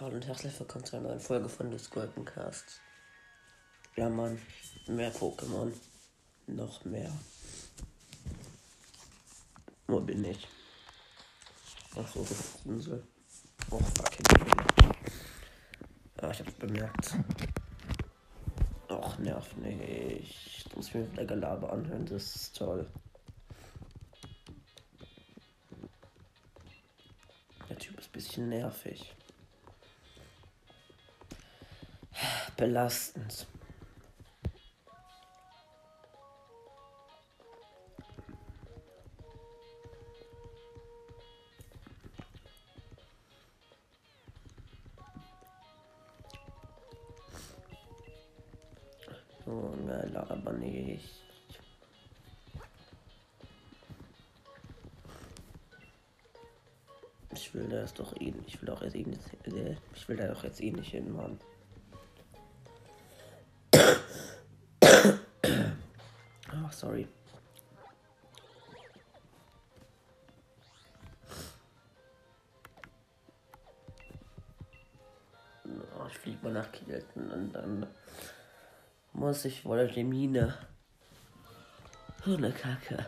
Hallo und herzlich willkommen zu einer neuen Folge von des Golden Casts. Ja, Mann, mehr Pokémon. Noch mehr. Wo bin ich? Achso, Insel. Oh, fucking. Ah, ich hab's bemerkt. Och, nerv nicht. Ich muss mir wieder Gelaber anhören, das ist toll. Bisschen nervig. belastend. Junge, laber nicht. Will das doch eh, ich will doch jetzt eh nicht, ich will da doch jetzt eh nicht hin, Mann. sorry. Oh, ich fliege mal nach Kielten und dann muss ich wohl die Mine. Oh, eine Kacke.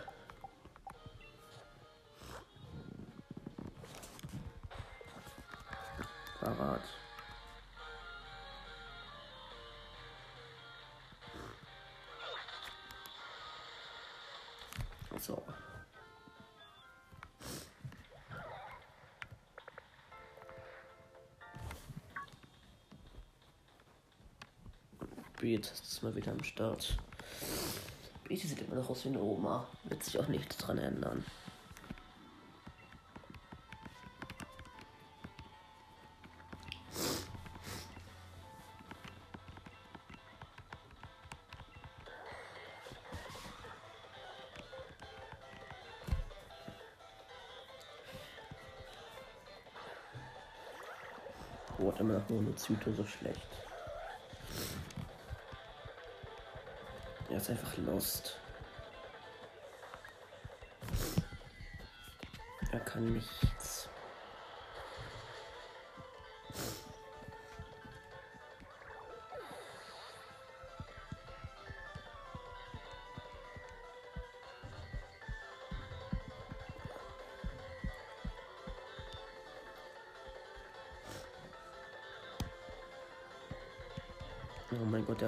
So. Beat ist mal wieder am Start. Beat sieht immer noch aus wie eine Oma. Wird sich auch nichts dran ändern. Oh, eine Zyte so schlecht. Er ist einfach lost. Er kann nichts.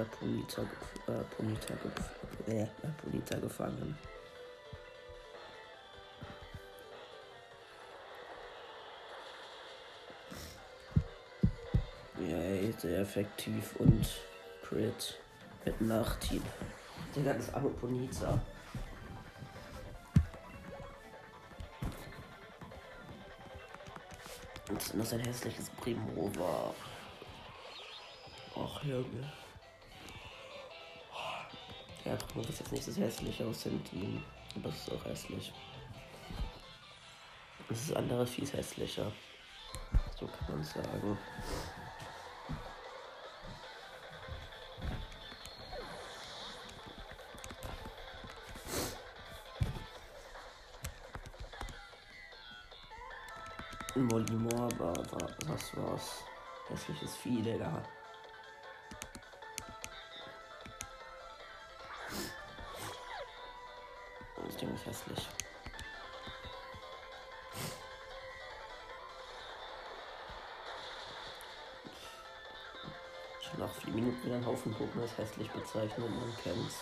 Äh, Ponita, äh, Ponita gefangen. Ja, sehr effektiv und Crit mit Nachteam. Digga, das arme Ponita. Und noch sein hässliches Primova. Ach, Junge. Ja, Primova ist jetzt nicht das hässliche aus dem. Aber es ist auch hässlich. Das ist andere fies hässlicher. So kann man sagen. Molimor war, war, was war's? Hässliches Vieh, Digga. Ist hässlich. Schon nach vier Minuten wieder ein Haufen Pokémon als hässlich bezeichnet, man kennt's.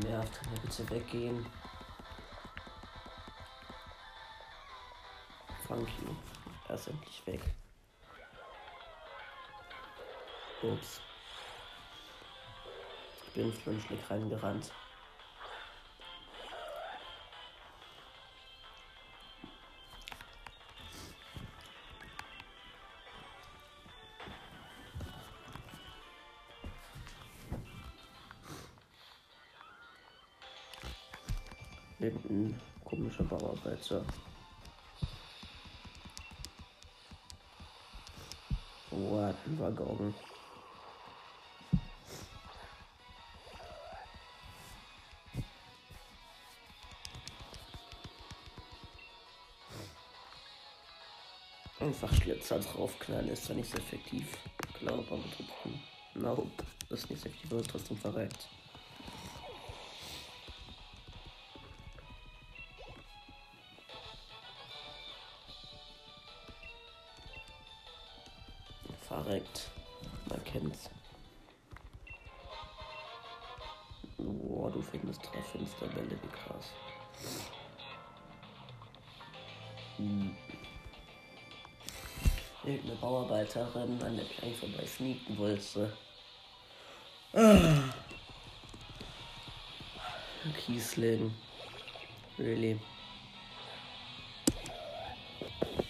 Nervt, kann er bitte weggehen? Funky. Er ist endlich weg. Ups. Ich bin ins Flunschlick reingerannt. Komischer Bauarbeiter. Oh, er hat einen Waggon. Einfach Schlitzer draufknallen ist zwar nicht so effektiv. Glaube aber trotzdem. Nope. Das ist nicht so effektiv, aber trotzdem verreckt. Verreckt. Man kennt's. Boah, du findest drei Finsterbälle, wie krass. Hm. Irgendeine Bauarbeiterin, an der ich eigentlich vorbei sneaken wollte. Ah. Kiesling. Really.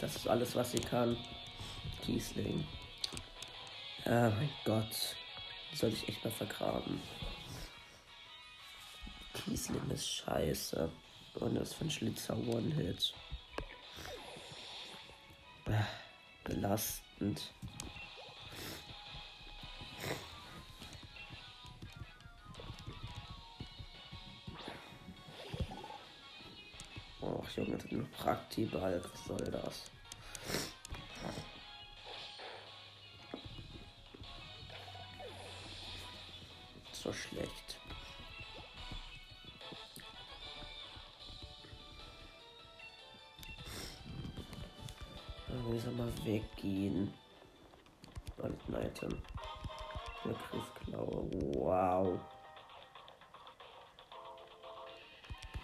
Das ist alles, was sie kann. Kiesling. Oh mein Gott. Soll ich echt mal vergraben. Kiesling ist scheiße. Und das von Schlitzer One-Hit. Belastend. Och, Junge, das ist ein Praktiball. Was soll das? So schlecht. Wir soll mal weggehen. Bald ein Item. Der Griffklaue. Wow.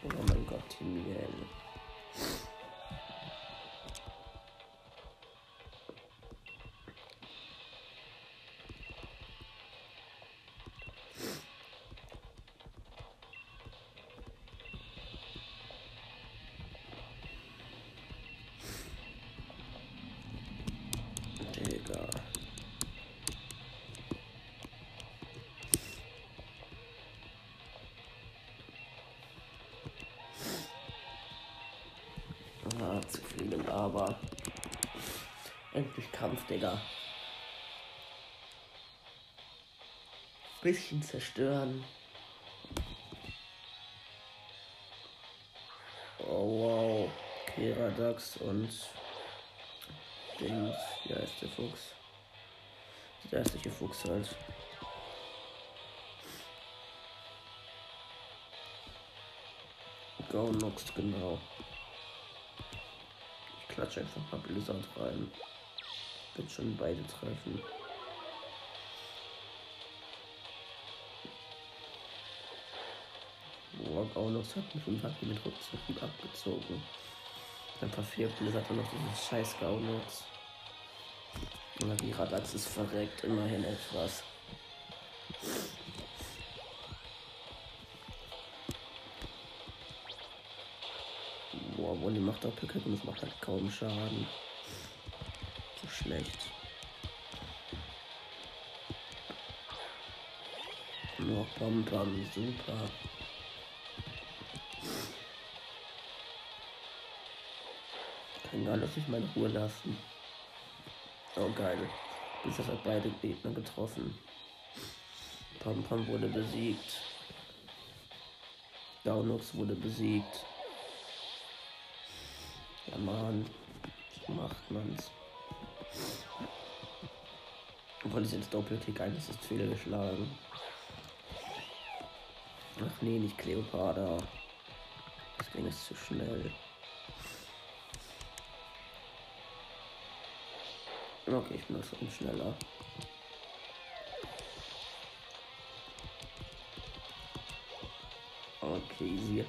Oh mein Gott, Timiel. Endlich Kampf, Digga. Bisschen zerstören. Oh wow. Keradax und Dings. Ja, ist der Fuchs. Der hässliche Fuchs halt. Gaunox, genau. Ich klatsche einfach mal Blizzard rein. Wird schon beide treffen. Gaunox hat mich und hat mich mit Rückzug abgezogen. Dann verfehlt Blizzard dann noch dieses scheiß Gaunox. Aber die Radax ist verreckt, immerhin etwas. Boah, Wolli macht Doppelkick und es macht halt kaum Schaden. Schlecht. Noch Bam Bam, super. Kann gar nicht meine Ruhe lassen. Oh geil. Bis hat beide Gegner getroffen. Pam Pam wurde besiegt. Gaunux wurde besiegt. Ja man. So macht man's. Obwohl es jetzt Doppelkick eines ist fehlgeschlagen. Ach nee, nicht Cleopatra. Das ging es zu schnell. Okay, ich bin schon schneller. Okay, easy.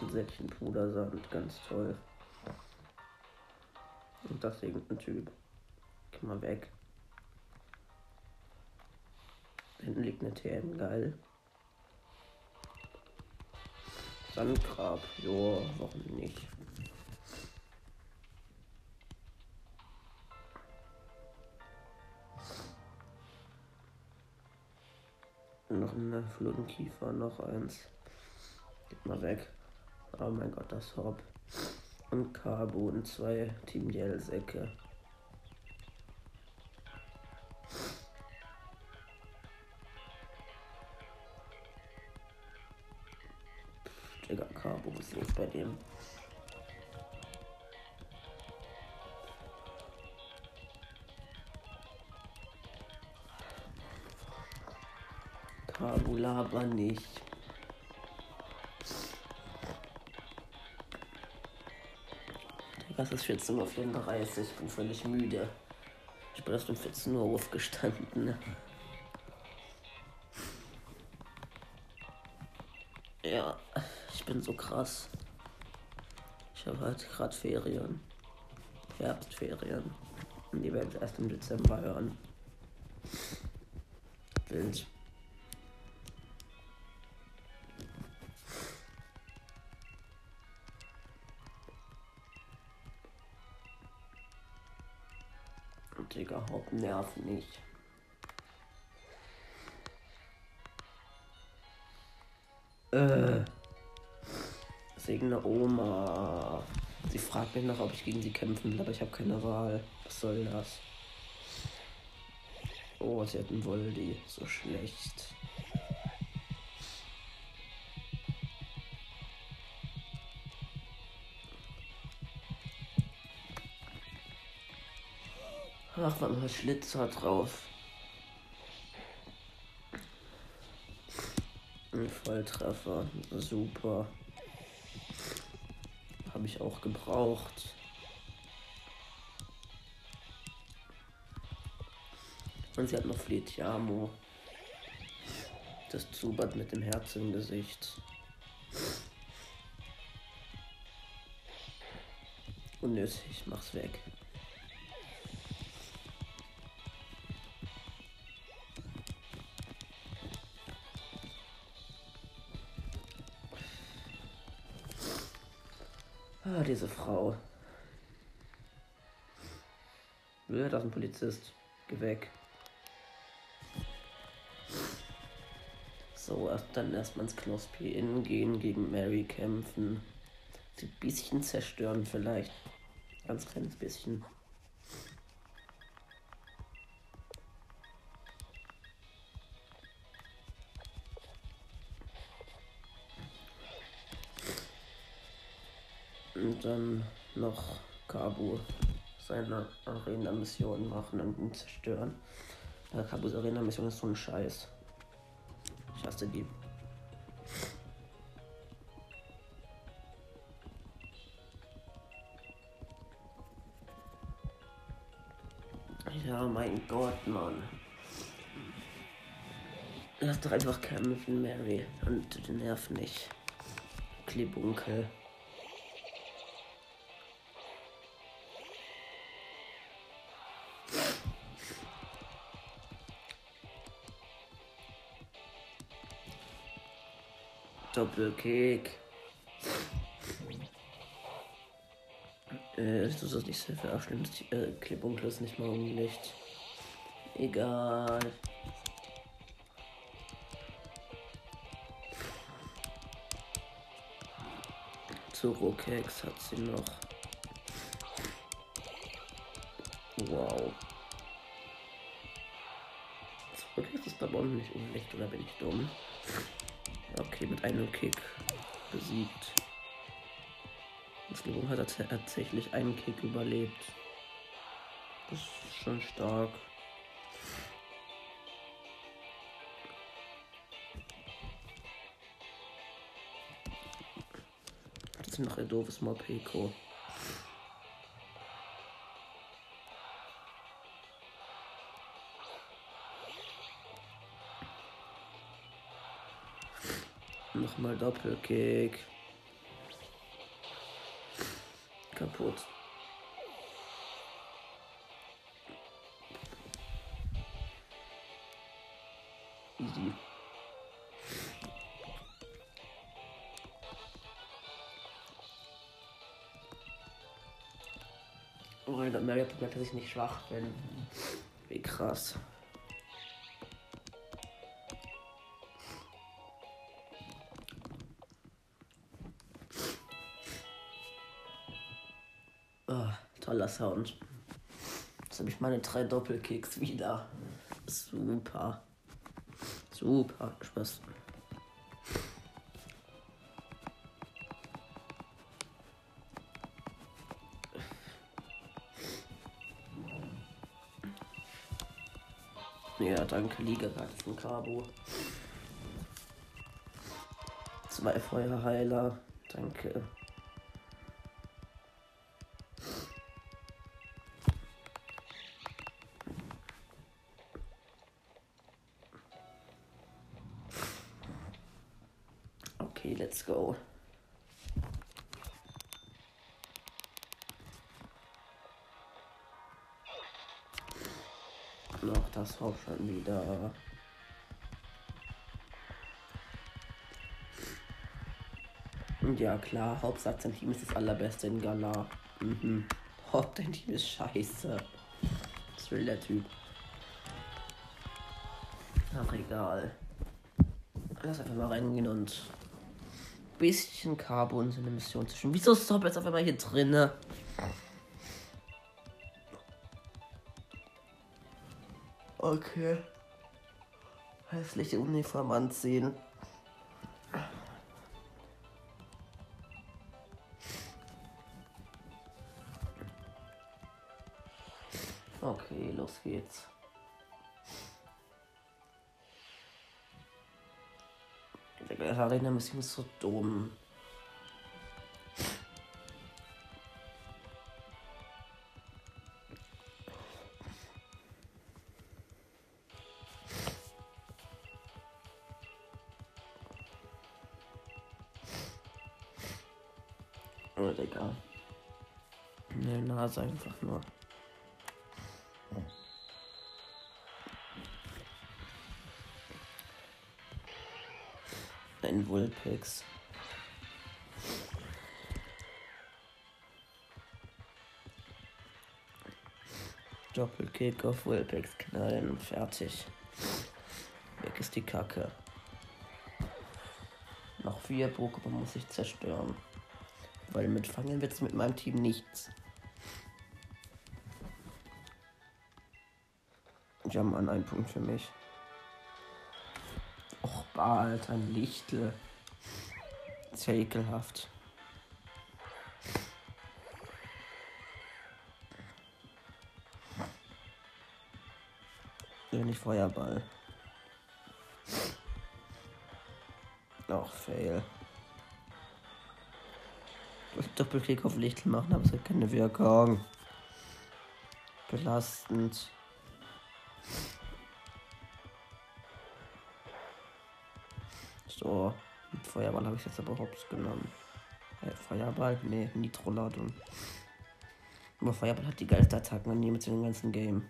Ein Säckchen Pudersand, ganz toll. Und das irgendein Typ. Geh mal weg. Hinten liegt eine TM, geil. Sandgrab, jo, warum nicht? Noch eine Fluttenkiefer, noch eins. Geht mal weg. Oh mein Gott, das Hop. Und Cabo und zwei Team Yell-Säcke. Digga, Cabo, ist los bei dem? Cabo, laber nicht. Was ist 14.34 Uhr? Ich bin völlig müde. Ich bin erst um 14 Uhr aufgestanden. Ja, ich bin so krass. Ich habe halt gerade Ferien. Herbstferien. Und die werden erst im Dezember hören. Wild. Digga, Hauptnerv nicht. Äh. Segne Oma. Sie fragt mich noch, ob ich gegen sie kämpfen will, aber ich habe keine Wahl. Was soll das? Oh, sie hat einen Voldi. So schlecht. Ach, war mal Schlitzer drauf. Ein Volltreffer. Super. Habe ich auch gebraucht. Und sie hat noch Fletiamo. Das Zubat mit dem Herz im Gesicht. Unnötig, mach's weg. Ah, diese Frau. Ja, das ist ein Polizist. Geh weg. So, dann erstmal ins Knospi innen gehen, gegen Mary kämpfen. Sie ein bisschen zerstören vielleicht. Ganz kleines bisschen. Kabu seine Arena-Mission machen und ihn zerstören. Ja, Kabus Arena-Mission ist so ein Scheiß. Ich hasse die. Ja, mein Gott, Mann. Lass doch einfach kämpfen, Mary. Und Nerv nicht. Klebunkel. Doppelkick. Äh, du sollst nicht sehr verarschen. Äh, Klipp ist nicht mal Licht. Egal. Zorokex hat sie noch. Wow. Zorokex ist aber nicht unlicht, oder bin ich dumm? Okay, mit einem Kick besiegt. Das Leben hat tatsächlich einen Kick überlebt. Das ist schon stark. Das ist noch ein doofes Mopeko. Nochmal Doppelkick. Kaputt. Easy. Oh, der Mario probiert, dass ich nicht schwach bin. Wie krass. Sound. Jetzt habe ich meine drei Doppelkicks wieder. Super. Super. Spaß. Ja, danke, Liegeratzen Cabo. Zwei Feuerheiler. Danke. Let's go. Noch das auch schon wieder. Und ja klar, Hauptsache sein Team ist das allerbeste in Gala. Mhm. Oh, dein Team ist scheiße. Was will der Typ? Ach egal. Lass einfach mal reingehen und bisschen Carbo in seine Mission zwischen. Wieso ist Stop jetzt auf einmal hier drinne? Okay. Hässliche Uniform anziehen. Okay, los geht's. Arena Mission ist so dumm. Oh, Digga. Ne, Nase einfach nur. Vulpix. Doppelkick auf Vulpix knallen. Fertig. Weg ist die Kacke. Noch vier Pokémon muss ich zerstören. Weil mitfangen wird es mit meinem Team nichts. Ja, Mann, ein Punkt für mich. Och, bald ein Lichtel. Ist ja ekelhaft. Nicht Feuerball. Auch Fail. Doppelklick auf Lichtel machen, aber es hat keine Wirkung. Belastend. So, mit Feuerball habe ich jetzt aber hops genommen. Äh, Feuerball? Nee, Nitro-Ladung. Aber Feuerball hat die geilste Attacken an in dem ganzen Game.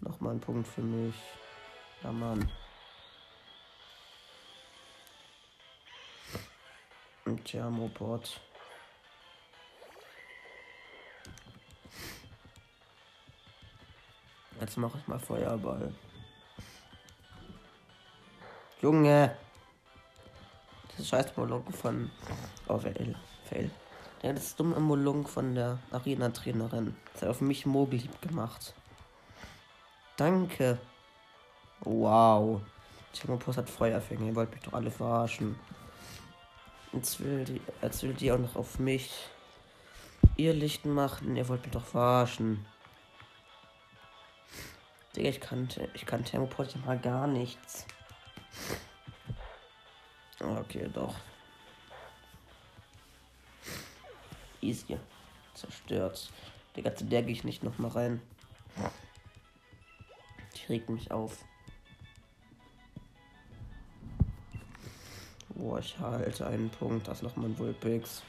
Nochmal ein Punkt für mich. Ja, Mann. Ein Thermobot. Jetzt mache ich mal Feuerball. Junge! Das scheiß Monolog von. Oh, fail. Ja, das dumme Monolog von der Arena-Trainerin. Das hat auf mich Mogelhieb gemacht. Danke. Wow. Thermopos hat Feuerfänger. Ihr wollt mich doch alle verarschen. Jetzt will die, jetzt will die auch noch auf mich ihr Licht machen. Ihr wollt mich doch verarschen. Digga, ich kann, ich kann Thermoport ja mal gar nichts. Okay, doch. Easy. Zerstört. Digga, zu der ich nicht noch mal rein. Die regt mich auf. Boah, ich halte einen Punkt. Das ist nochmal ein Vulpix.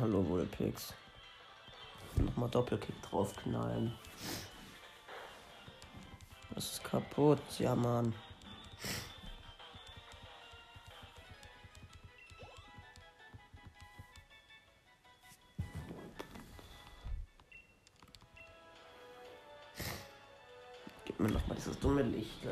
Hallo Vulpix. Nochmal Doppelkick draufknallen. Das ist kaputt, ja Mann. Gib mir nochmal dieses dumme Licht.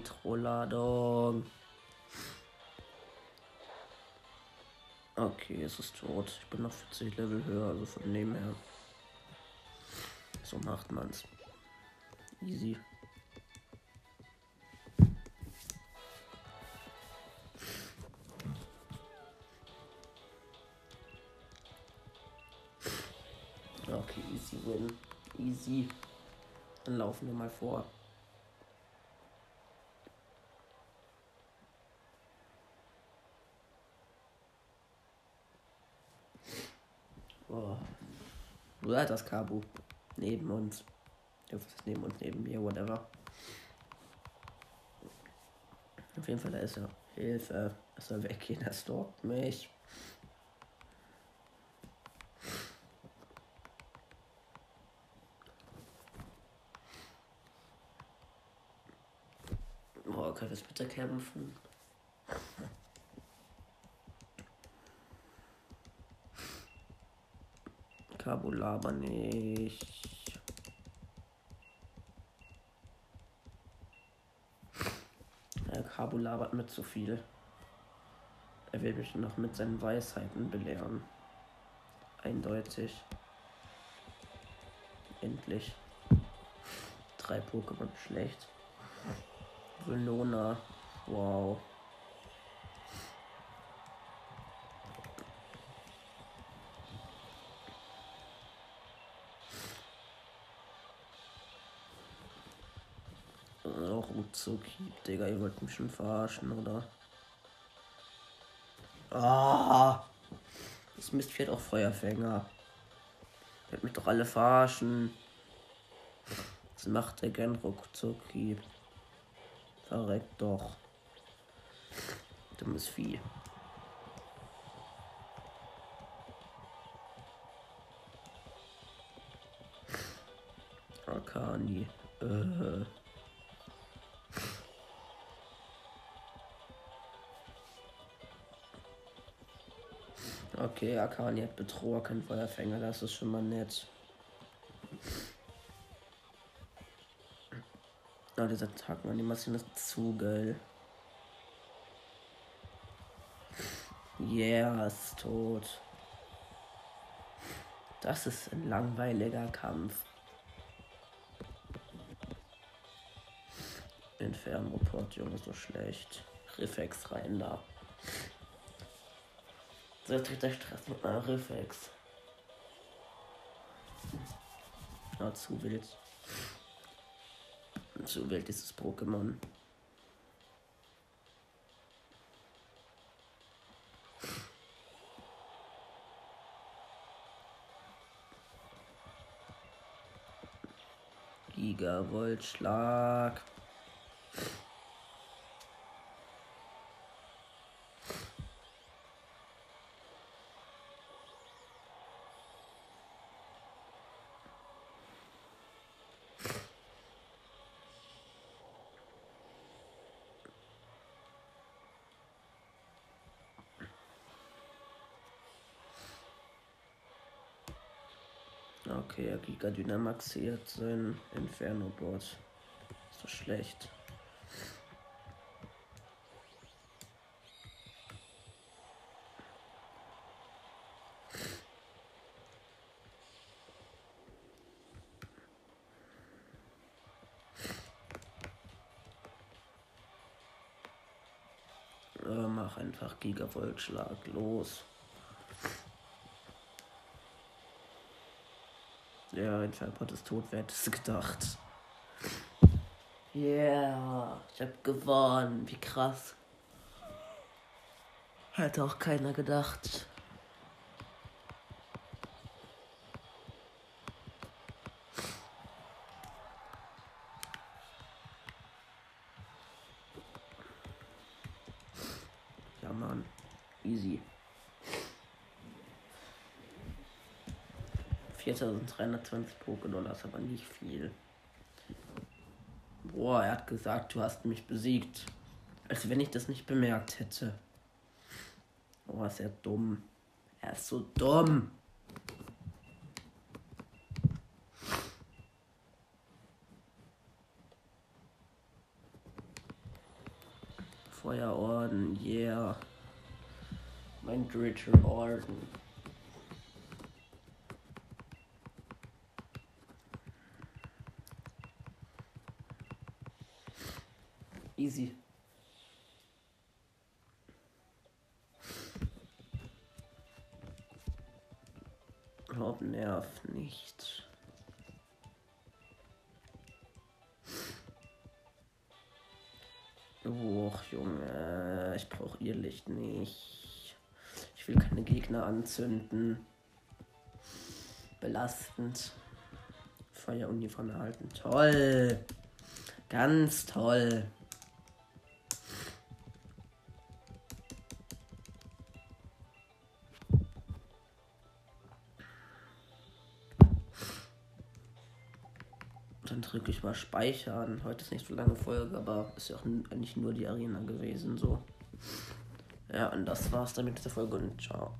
Nitro-Ladung. Okay, es ist tot. Ich bin noch 40 Level höher, also von dem her. So macht man's. Easy. Okay, easy win. Easy. Dann laufen wir mal vor. Oh. Hat das Kabu? Neben uns. Ja, neben uns, neben mir, whatever. Auf jeden Fall, da ist er. Hilfe. Er soll weggehen, er stalkt mich. Boah, kann das bitte kämpfen? Cabo nicht. Cabo labert mit zu viel. Er will mich noch mit seinen Weisheiten belehren. Eindeutig. Endlich. Drei Pokémon schlecht. Venona. Wow. Uzuki. Digga, ihr wollt mich schon verarschen, oder? Ah! Das Mistvieh hat auch Feuerfänger. Ihr wollt mich doch alle verarschen. Was macht der gern Ruckzucki? Verreckt doch. Dummes Vieh. Arcani. Äh. Okay, Akani hat Betrüger, kein Feuerfänger, das ist schon mal nett. Ah, dieser Attacken-Animation ist zu geil. Yeah, ist tot. Das ist ein langweiliger Kampf. Inferno-Port, Junge, so schlecht. Reflex rein da. So, kriegt der Stress mit meinem Reflex. Ja, zu wild. Zu wild dieses Pokémon. Gigavolt-Schlag. Okay, er Giga Dynamaxiert sein Inferno-Bot. Ist doch schlecht. Mach einfach Gigavolt-Schlag los. Ja, ein Fallpot ist tot, wer hätte es gedacht? Yeah, ich hab gewonnen. Wie krass. Hätte auch keiner gedacht. Ja, Mann. Easy. 4320 Pokédollar ist aber nicht viel. Boah, er hat gesagt, du hast mich besiegt. Als wenn ich das nicht bemerkt hätte. Oh, ist er dumm. Er ist so dumm. Feuerorden, yeah. Mein dritter Orden. Easy. Haupt nerv nicht. Och, Junge, ich brauche ihr Licht nicht. Ich will keine Gegner anzünden. Belastend. Feueruniform erhalten. Toll. Ganz toll. Drücke ich mal Speichern. Heute ist nicht so lange Folge, aber ist ja auch eigentlich nur die Arena gewesen. So. Ja, und das war's dann mit dieser Folge und ciao.